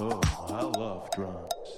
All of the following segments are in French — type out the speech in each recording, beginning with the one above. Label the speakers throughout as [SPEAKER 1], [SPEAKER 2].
[SPEAKER 1] Oh, I love drums.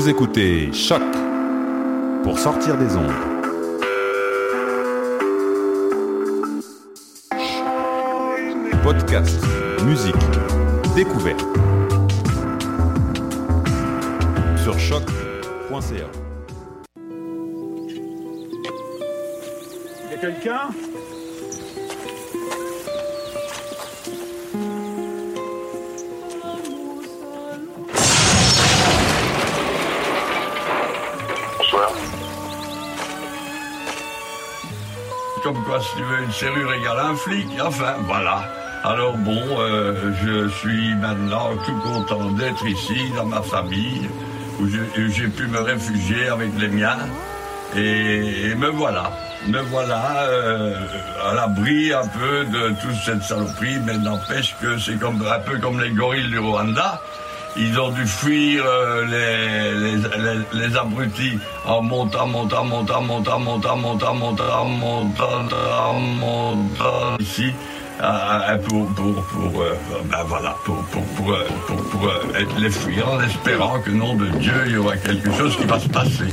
[SPEAKER 2] Vous écoutez Choc pour sortir des ondes. Podcast, musique, découverte. Sur choc.ca.
[SPEAKER 3] Y a quelqu'un?
[SPEAKER 4] Comme quoi, si tu veux, une serrure égale un flic, enfin, voilà. Alors bon, euh, je suis maintenant tout content d'être ici, dans ma famille, où j'ai pu me réfugier avec les miens. Et, me voilà, me voilà euh, à l'abri un peu de toute cette saloperie, mais n'empêche que c'est un peu comme les gorilles du Rwanda. Ils ont dû fuir euh, les, les, les, abrutis en montant, montant, montant, montant, montant, montant, montant, montant, montant, ici. euh, pour pour pour euh, ben voilà pour pour pour, euh, pour, pour, euh, être les fuir en espérant que nom de Dieu il y aura quelque chose qui va se passer.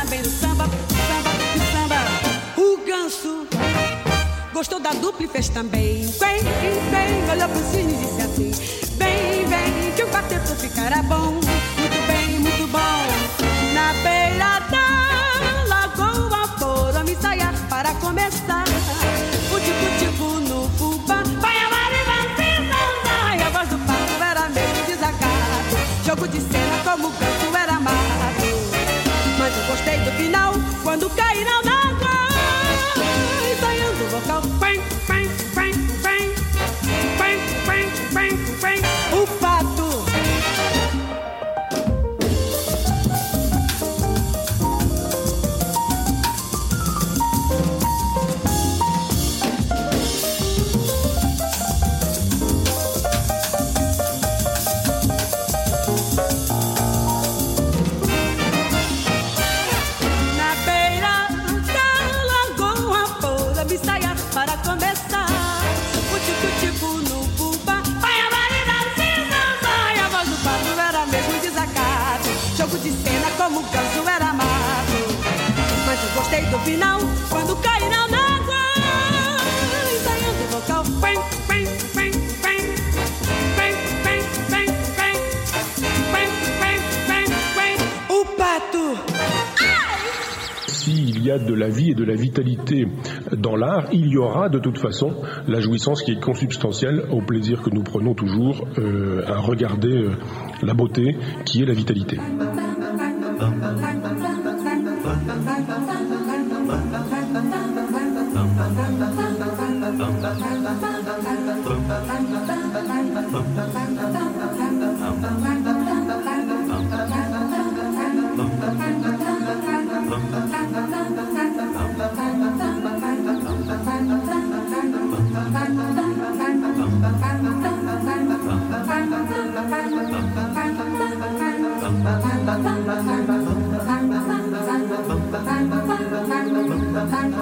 [SPEAKER 5] Também no samba, samba, samba. O ganso gostou da dupla e fez também, quen, quen, olhou pro cine e disse assim,
[SPEAKER 6] S'il y a de la vie et de la vitalité dans l'art, il y aura de toute façon la jouissance qui est consubstantielle au plaisir que nous prenons toujours euh, à regarder euh, la beauté qui est la vitalité.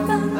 [SPEAKER 4] Bye.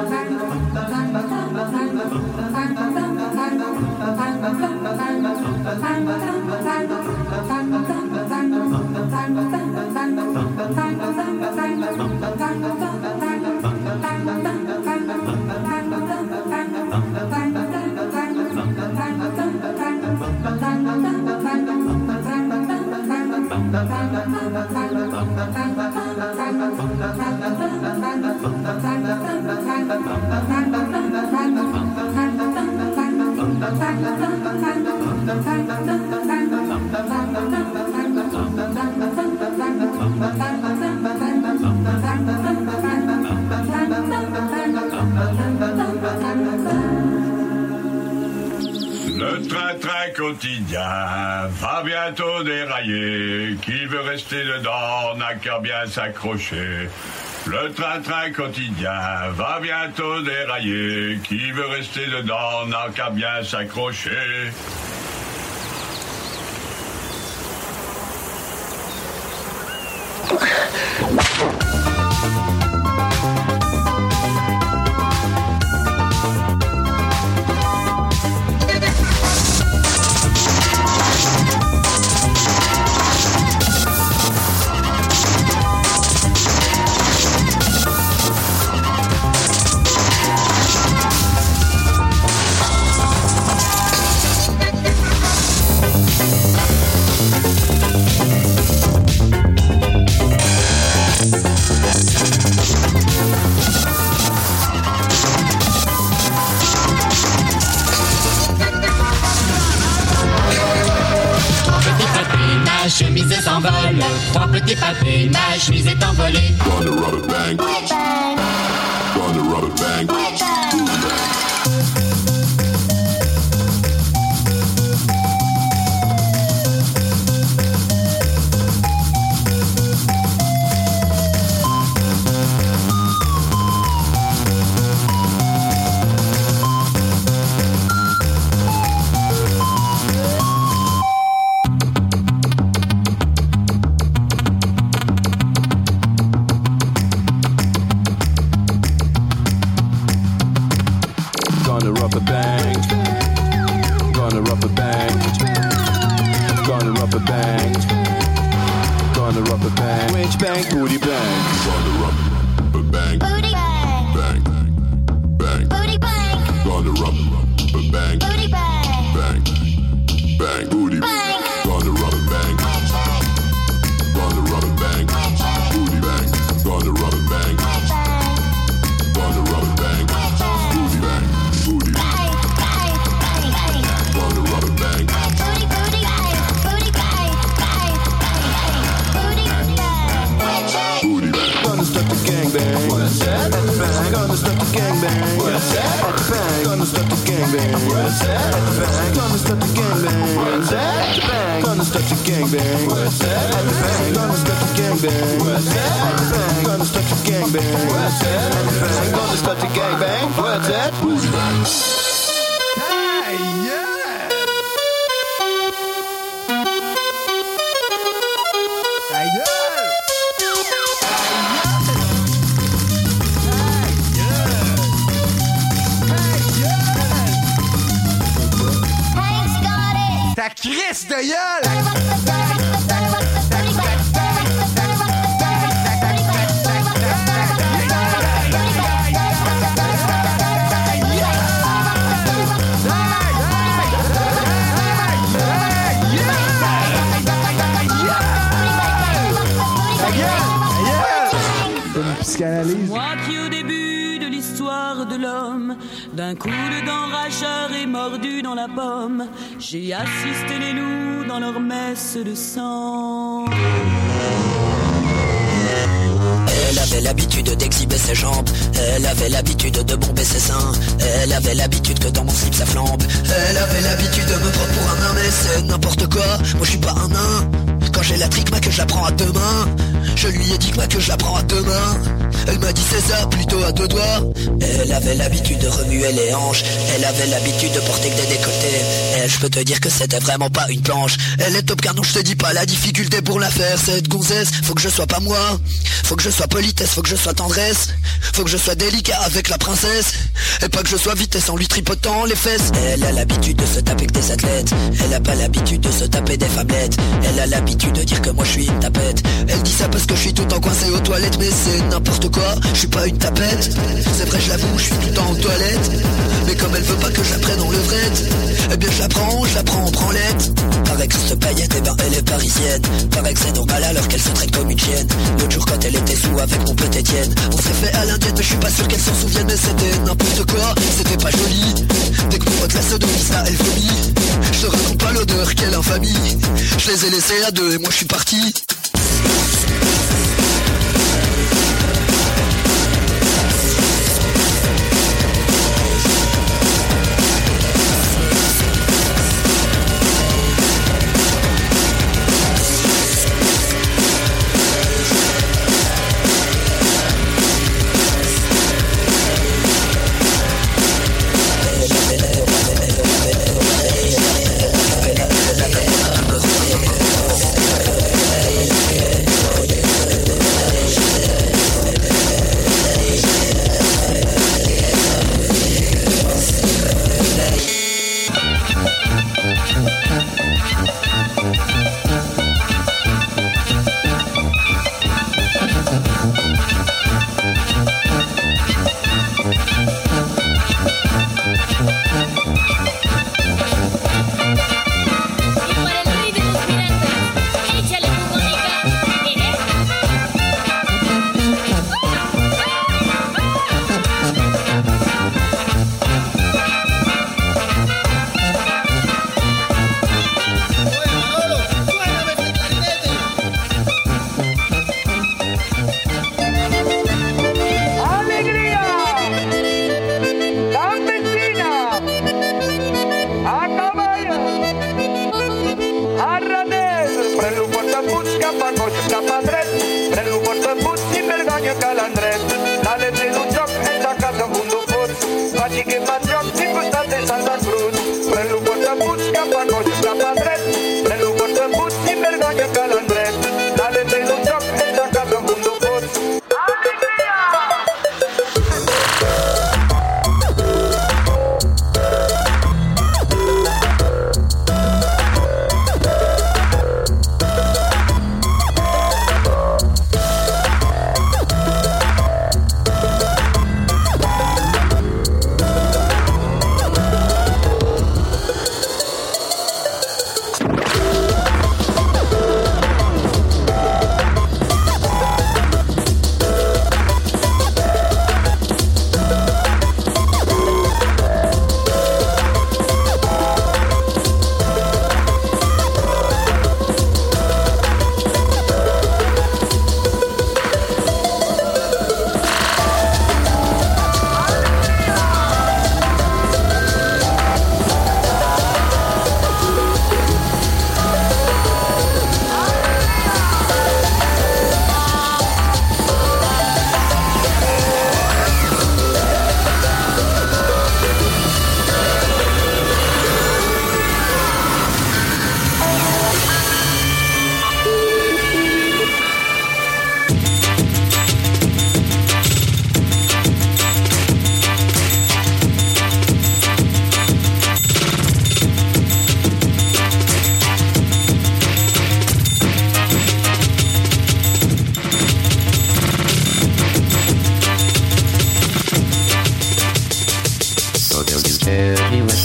[SPEAKER 4] Quotidien va bientôt dérailler. Qui veut rester dedans n'a qu'à bien s'accrocher. Le train-train quotidien va bientôt dérailler. Qui veut rester dedans n'a qu'à bien s'accrocher.
[SPEAKER 7] Bang, gonna
[SPEAKER 8] start the gangbang. Bang, gonna start the gangbang. Bang, gonna start the gangbang. Bang, gonna start the gangbang. Bang, gonna start the gangbang. Bang, gonna start the gangbang. What's that?
[SPEAKER 9] Hey,
[SPEAKER 10] yeah.
[SPEAKER 11] Moi qui au début de l'histoire de l'homme, d'un coup de dent racheur et mordu dans la pomme, j'ai assisté les loups dans leur messe de sang.
[SPEAKER 12] Elle avait l'habitude d'exhiber ses jambes. Elle avait l'habitude de bomber ses seins. Elle avait l'habitude que dans mon slip ça flambe. Elle avait l'habitude de me prendre pour un nain Mais c'est n'importe quoi, moi je suis pas un nain Quand j'ai la trique, ma que je la prends à deux mains. Je lui ai dit que ma que je la prends à deux mains. Elle m'a dit c'est ça, plutôt à deux doigts. Elle avait l'habitude de remuer les hanches. Elle avait l'habitude de porter que des décolletés. Et je peux te dire que c'était vraiment pas une planche. Elle est top car non je te dis pas la difficulté pour la faire. Cette gonzesse, faut que je sois pas moi. Faut que je sois politesse, faut que je sois tendresse. Faut que je sois délicat avec la princesse. Et pas que je sois vitesse en lui tripotant les fesses. Elle a l'habitude de se taper que des athlètes. Elle a pas l'habitude de se taper des femmettes Elle a l'habitude de dire que moi je suis une tapette. Elle dit ça parce que je suis tout le temps coincé aux toilettes Mais c'est n'importe quoi, je suis pas une tapette. C'est vrai je l'avoue, je suis tout le temps aux toilettes. Mais comme elle veut pas que je la prenne en levrette Eh bien je la prends, je la prends en branlette Paraît que cette paillette, eh ben elle est parisienne. Paraît que c'est normal alors qu'elle se comme une chienne. L'autre jour quand elle était sous avec mon petit Étienne On s'est fait à l'indienne mais je suis pas sûr qu'elle s'en souvienne Mais c'était n'importe quoi, c'était pas joli. Dès que mon pote la sodomie ça elle vomit. Je te pas l'odeur, quelle infamie Je les ai laissés à deux et moi je suis parti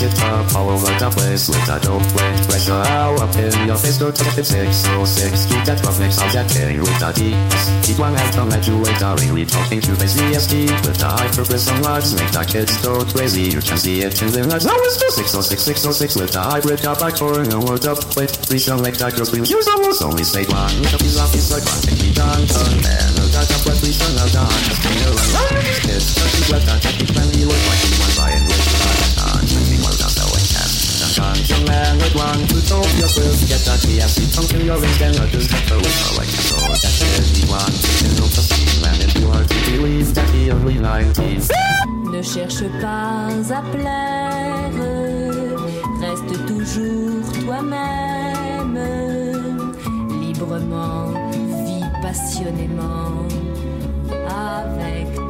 [SPEAKER 13] care. He let it up all over the place with a dope way. Pressure out up in your face, go to the 606. Keep that rough next on that K with a D. Keep one hand on that you wait, are really talking to the CST. With the high purpose on lives, make the kids go crazy. You can see it in their lives. Now it's the 606, 606 with the hybrid car back for no word up. Wait, please don't make that girl scream. Use almost only say one. With a piece of piece like one. Take me down, turn, man. No doubt, but please turn out down. Just stay around. Kids, just keep left out. Keep friendly, look like you want by and Young man with one foot off your quilt Get that TFC tongue to your ring Then I just have to wait for like you saw That shit he want Taking off the scene And if you are to believe that he only 19
[SPEAKER 14] Ne cherche pas à plaire, reste toujours toi-même, librement, vis passionnément avec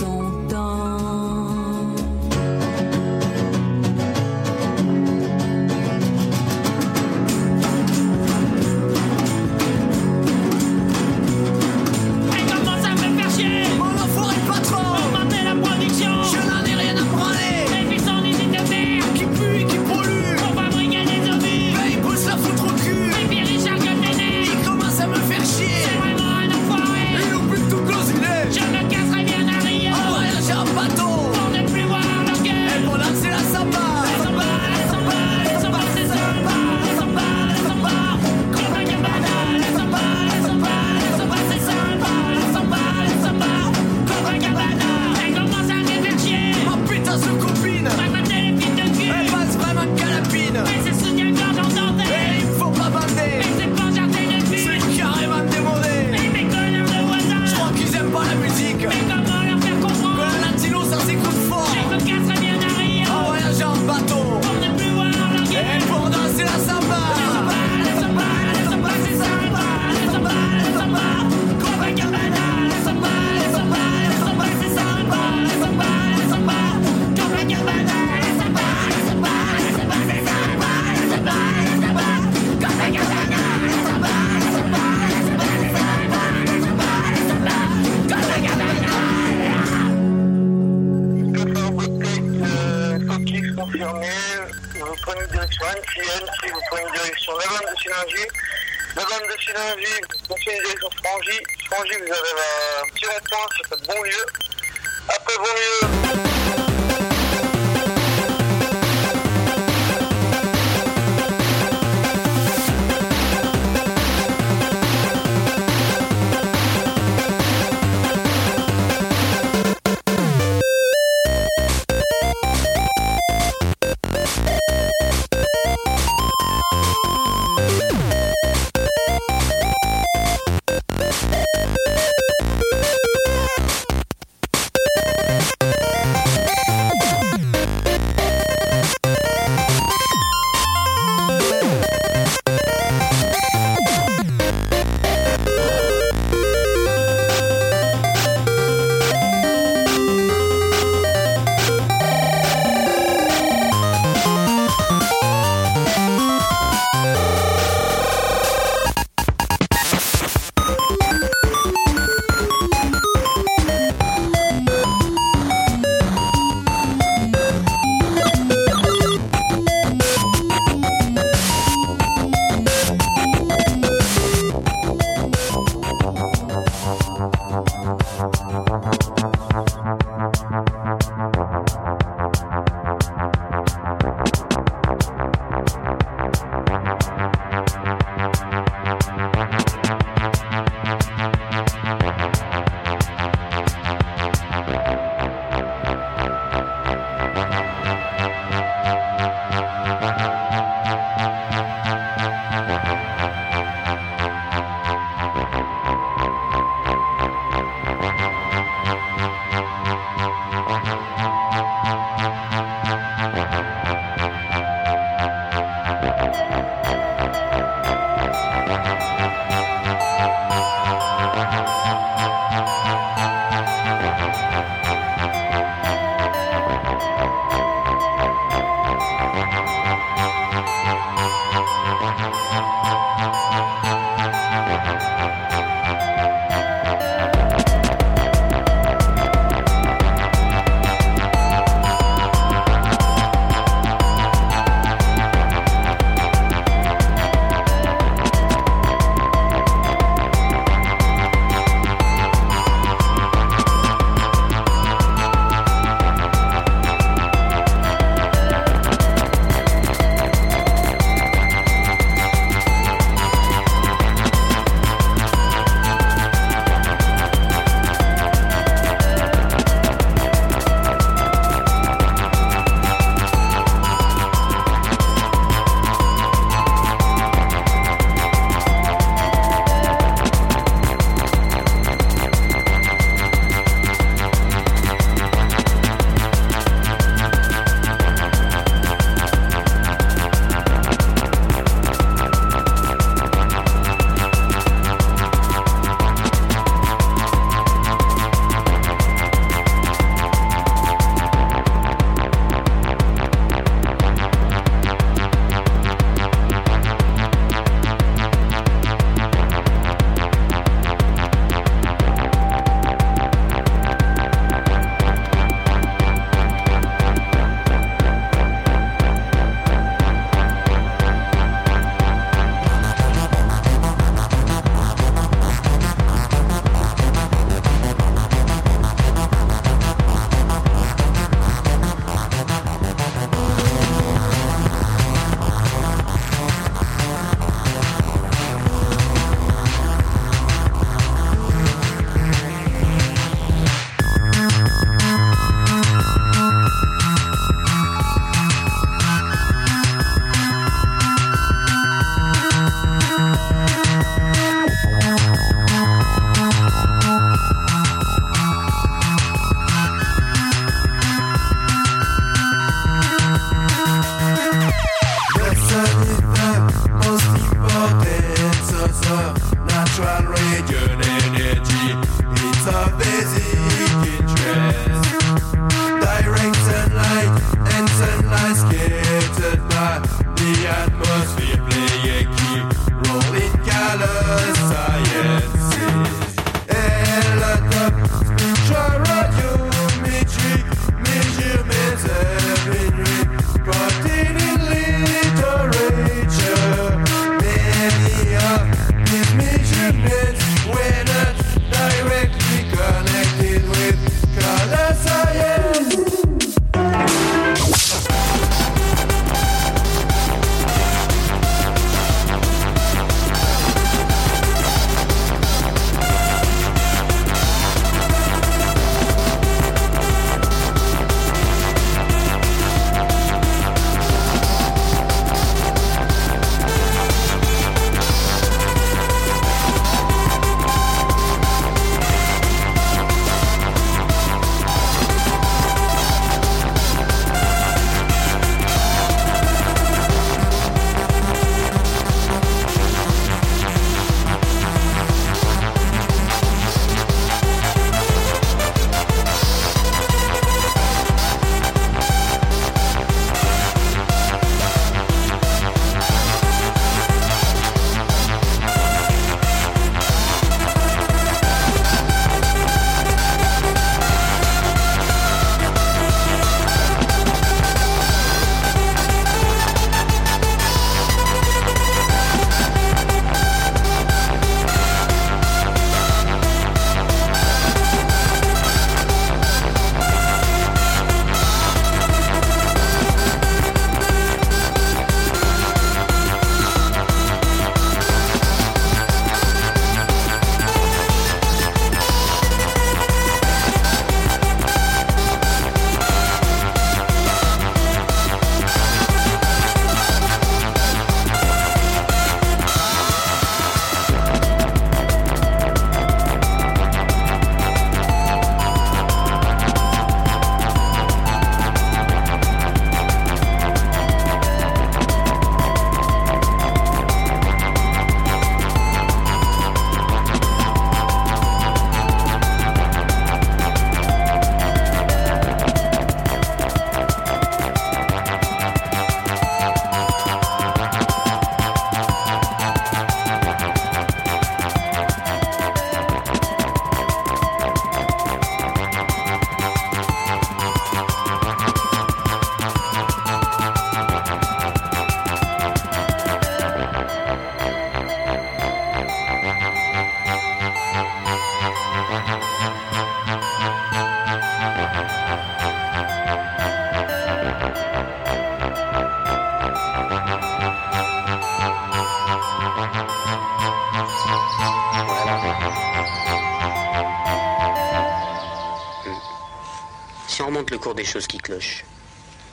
[SPEAKER 15] des
[SPEAKER 16] choses qui clochent,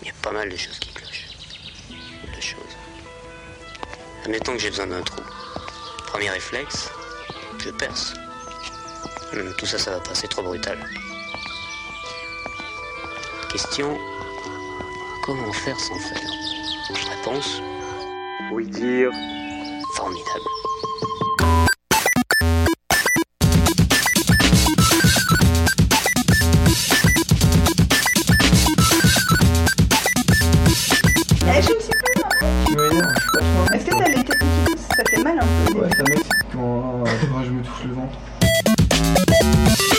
[SPEAKER 16] il y a pas mal de choses qui clochent. De choses. Admettons que j'ai besoin d'un trou. Premier réflexe, je perce. Hum, tout ça, ça va pas, c'est trop brutal. Question, comment faire sans faire? Réponse Oui dire. Tu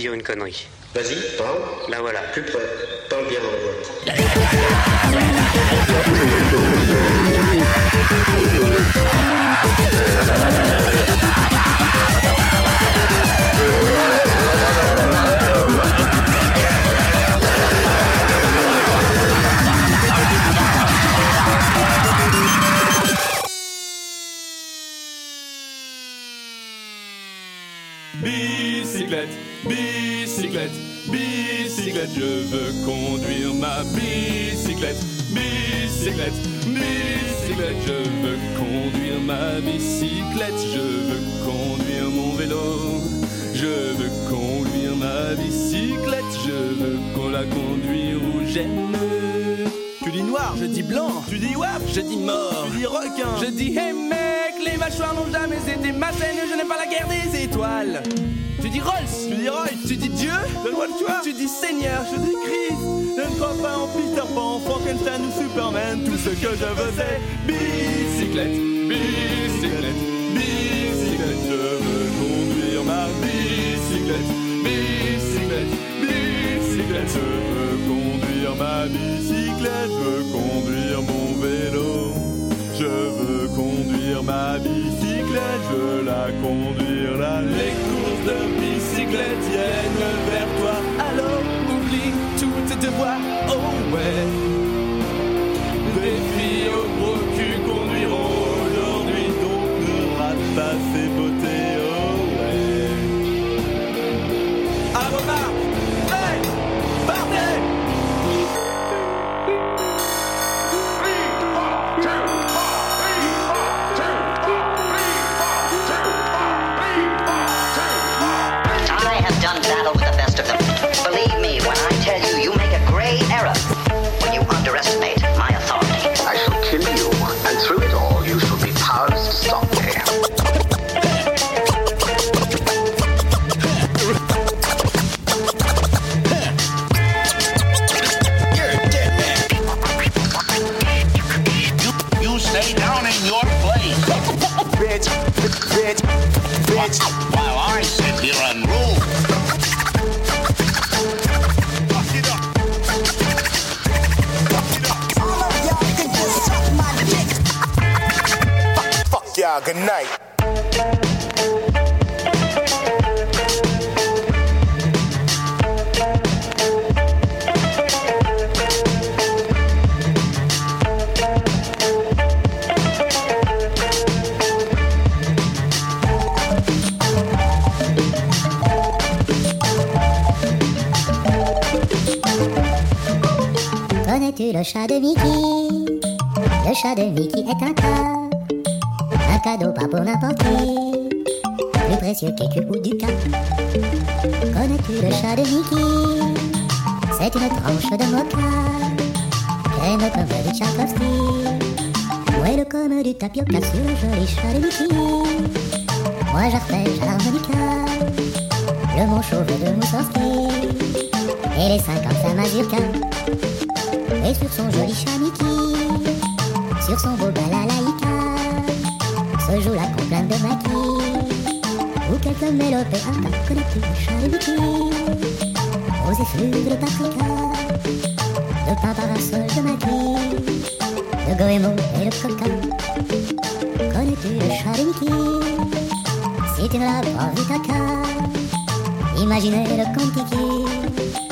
[SPEAKER 16] dire une connerie.
[SPEAKER 17] Bicyclette, bicyclette, bicyclette, je veux conduire ma bicyclette, bicyclette, bicyclette, je veux conduire ma bicyclette, je veux conduire mon vélo, je veux conduire ma bicyclette, je veux qu'on la conduire où j'aime. Tu dis noir, je dis blanc. Tu dis wap, je dis mort. Tu dis requin, je dis hey mec, les mâchoires n'ont jamais été ma scène, je n'aime pas la guerre des étoiles. Tu dis Rolls, tu dis Roy, tu dis Dieu, donne-moi le choix. Tu dis Seigneur, je dis Christ. Je ne crois pas en Peter Pan, Frankenstein ou Superman. Tout ce que je veux c'est bicyclette, bicyclette, bicyclette. Je veux conduire ma bicyclette, bicyclette, bicyclette. Je veux conduire ma bicyclette, je veux conduire mon vélo. Conduire ma bicyclette, je la conduire là. Les courses de bicyclette viennent vers toi. Alors oublie tous tes devoirs, oh ouais.
[SPEAKER 18] Bitch, bitch. While I sit here and rule.
[SPEAKER 19] Fuck y'all, good night.
[SPEAKER 20] Le chat de Mickey Le chat de Mickey est un cas. Un cadeau pas pour n'importe qui. Plus précieux qu'écu ou du cas. Connais-tu le chat de Mickey C'est une tranche de mocha. Crème comme du Tchaikovsky. Moelle comme du tapioca sur le joli chat de Mickey. Moi j'arpège à l'harmonica. Le chauve de Moussorski. Et les seins comme sa mazurka. Et sur son joli chat Mickey, sur son beau balalaïka, se joue la complainte de maquis, ou quelques mélopées connais-tu le chat de Mickey, aux effluves de paprika, de pain parasol de maquis, de goémon et de coca. Connais-tu le Mickey? Si tu ne l'as pas caca, imaginez le Contiki.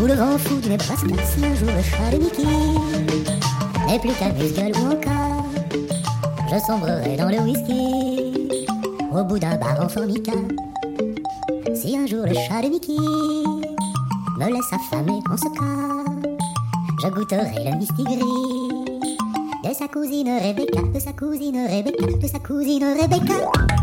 [SPEAKER 20] Ou le vent fou d'une brasse si un jour le chat de Mickey n'est plus qu'un muscle ou encore je sombrerai dans le whisky au bout d'un bar en formica. Si un jour le chat de Mickey me laisse affamer en ce cas, je goûterai le mistigris de sa cousine Rebecca, de sa cousine Rebecca, de sa cousine Rebecca.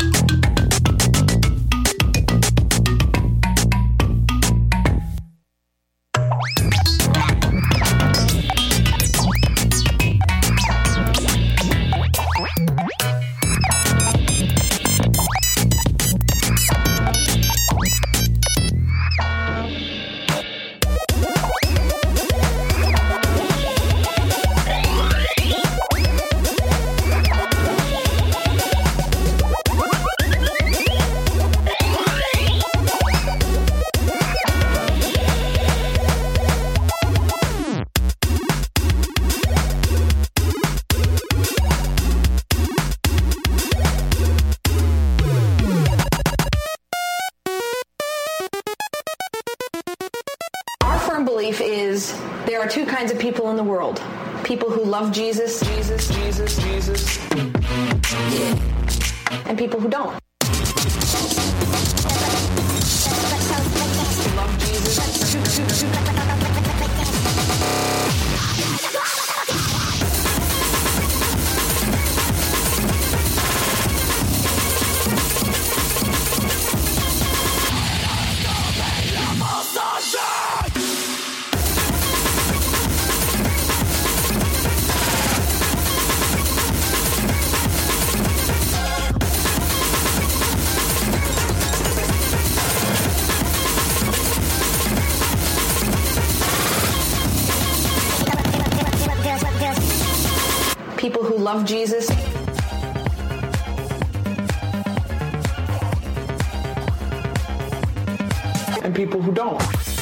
[SPEAKER 21] People who love Jesus. And people who don't.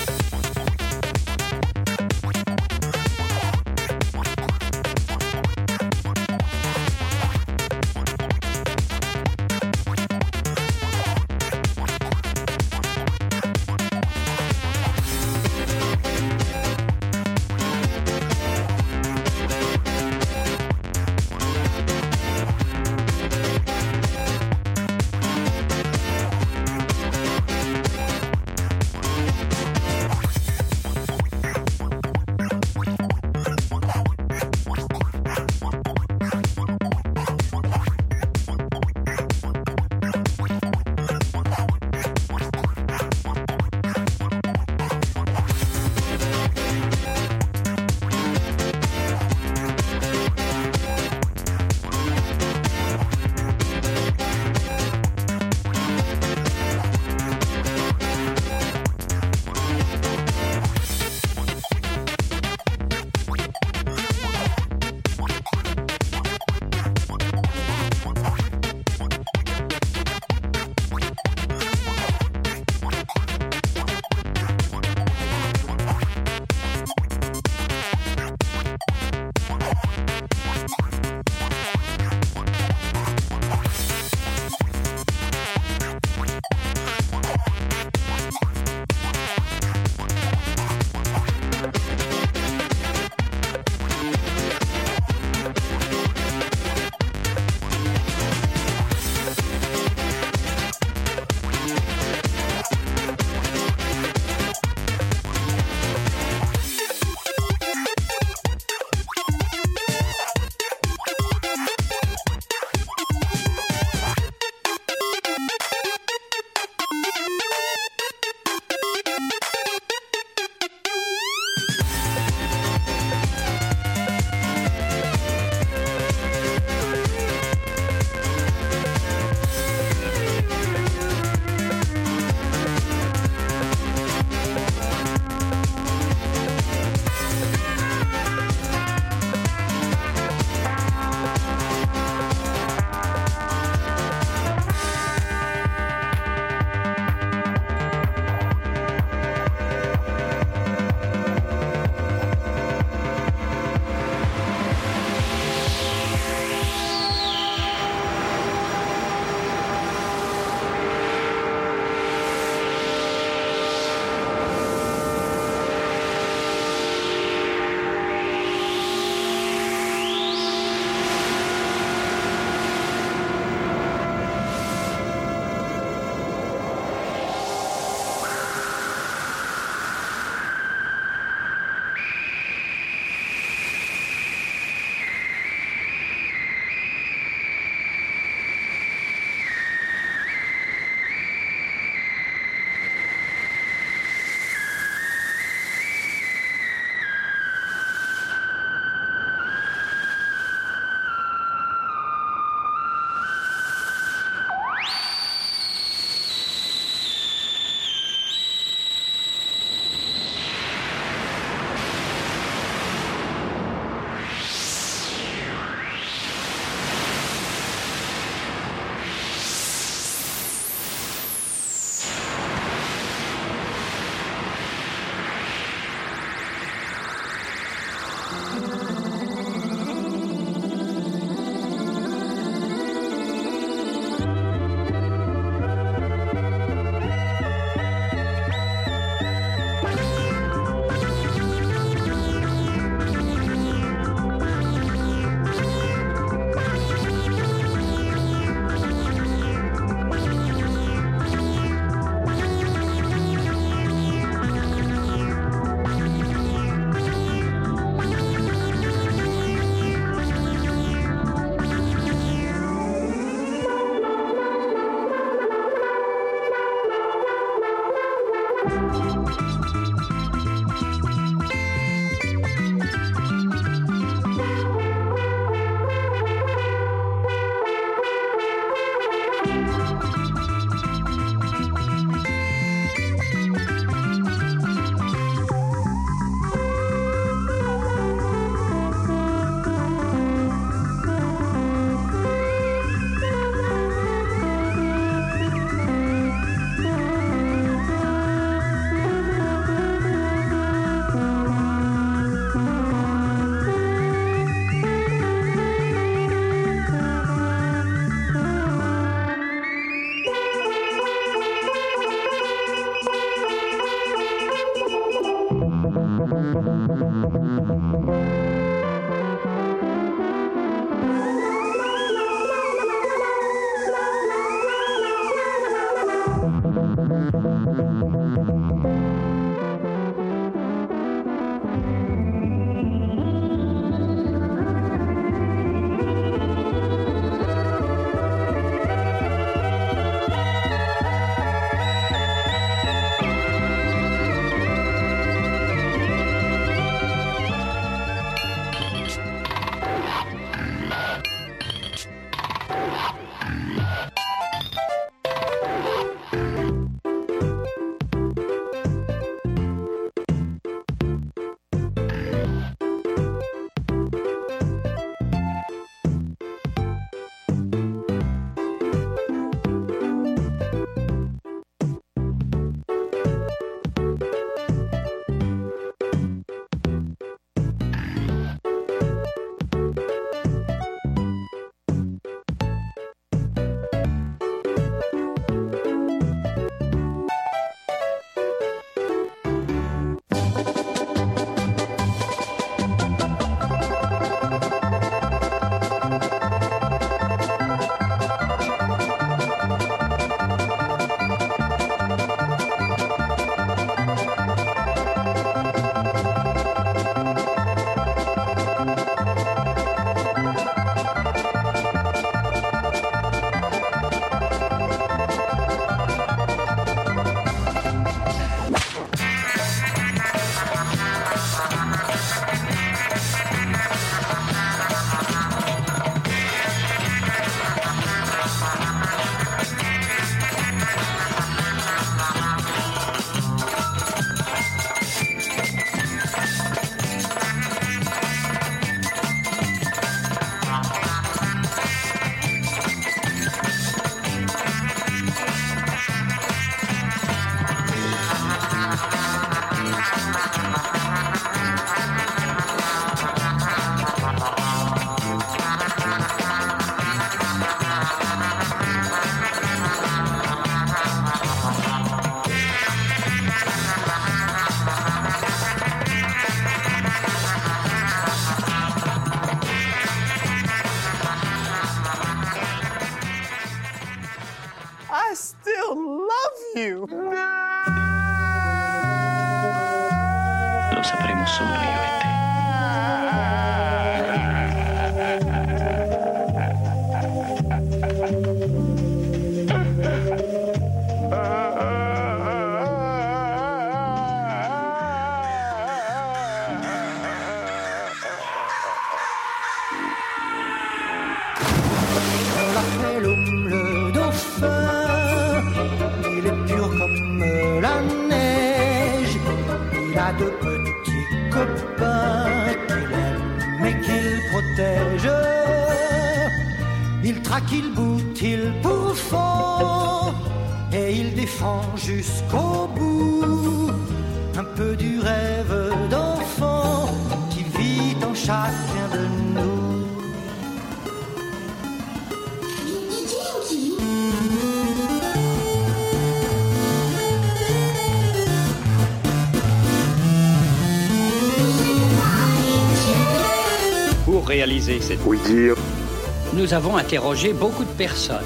[SPEAKER 22] Nous
[SPEAKER 23] avons interrogé beaucoup de personnes.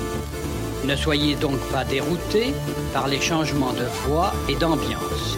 [SPEAKER 23] Ne soyez donc pas déroutés par les changements de voix et d'ambiance.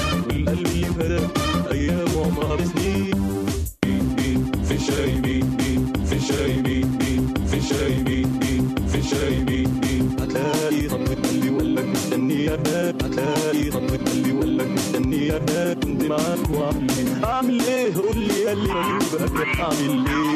[SPEAKER 24] coming me.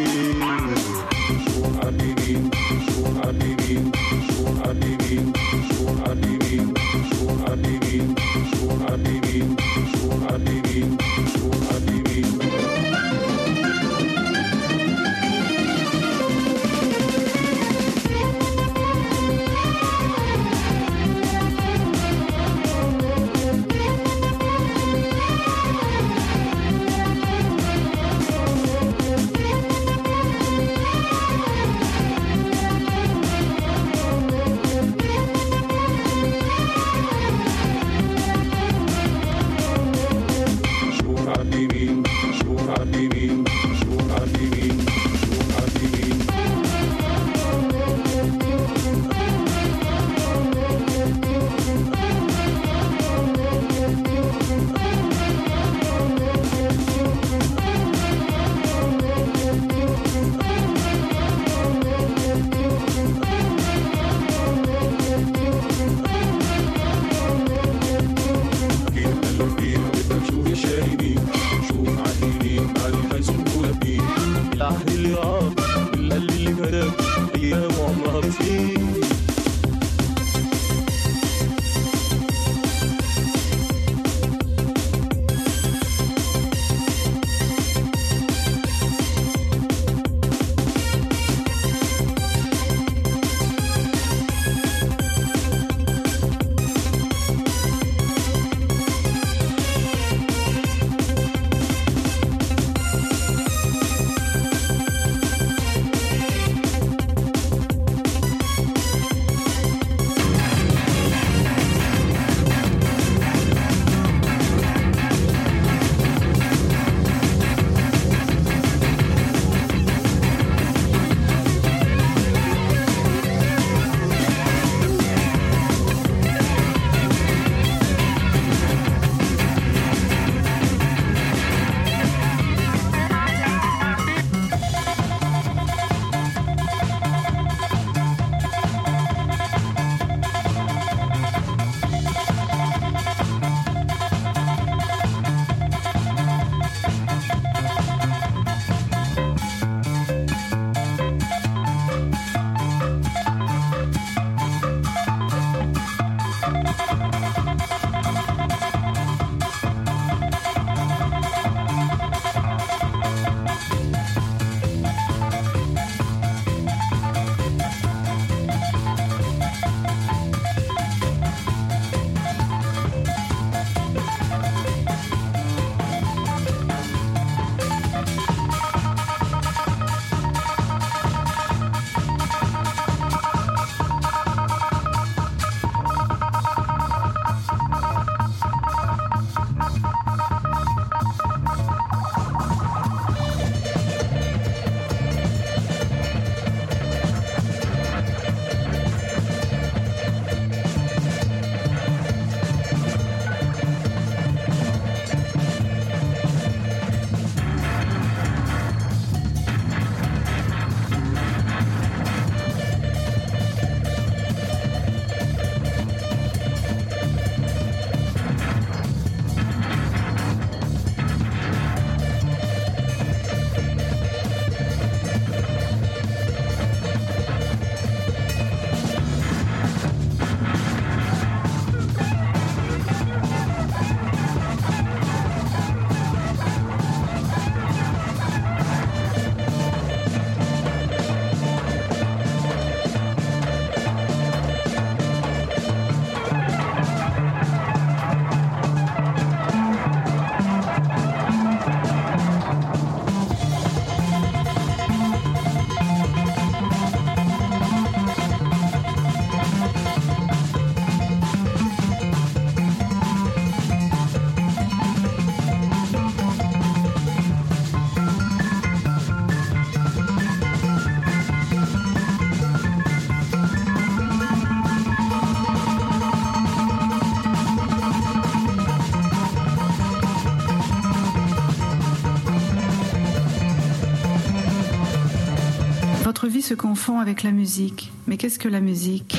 [SPEAKER 10] se confond avec la musique. Mais qu'est-ce que la musique?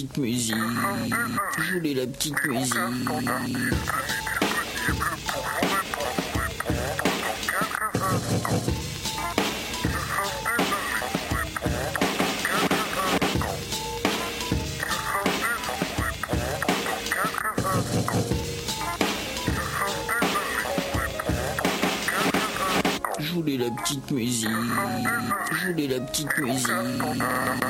[SPEAKER 25] petite musique. Je voulais la petite musique. Je voulais la petite musique. Je voulais la petite musique.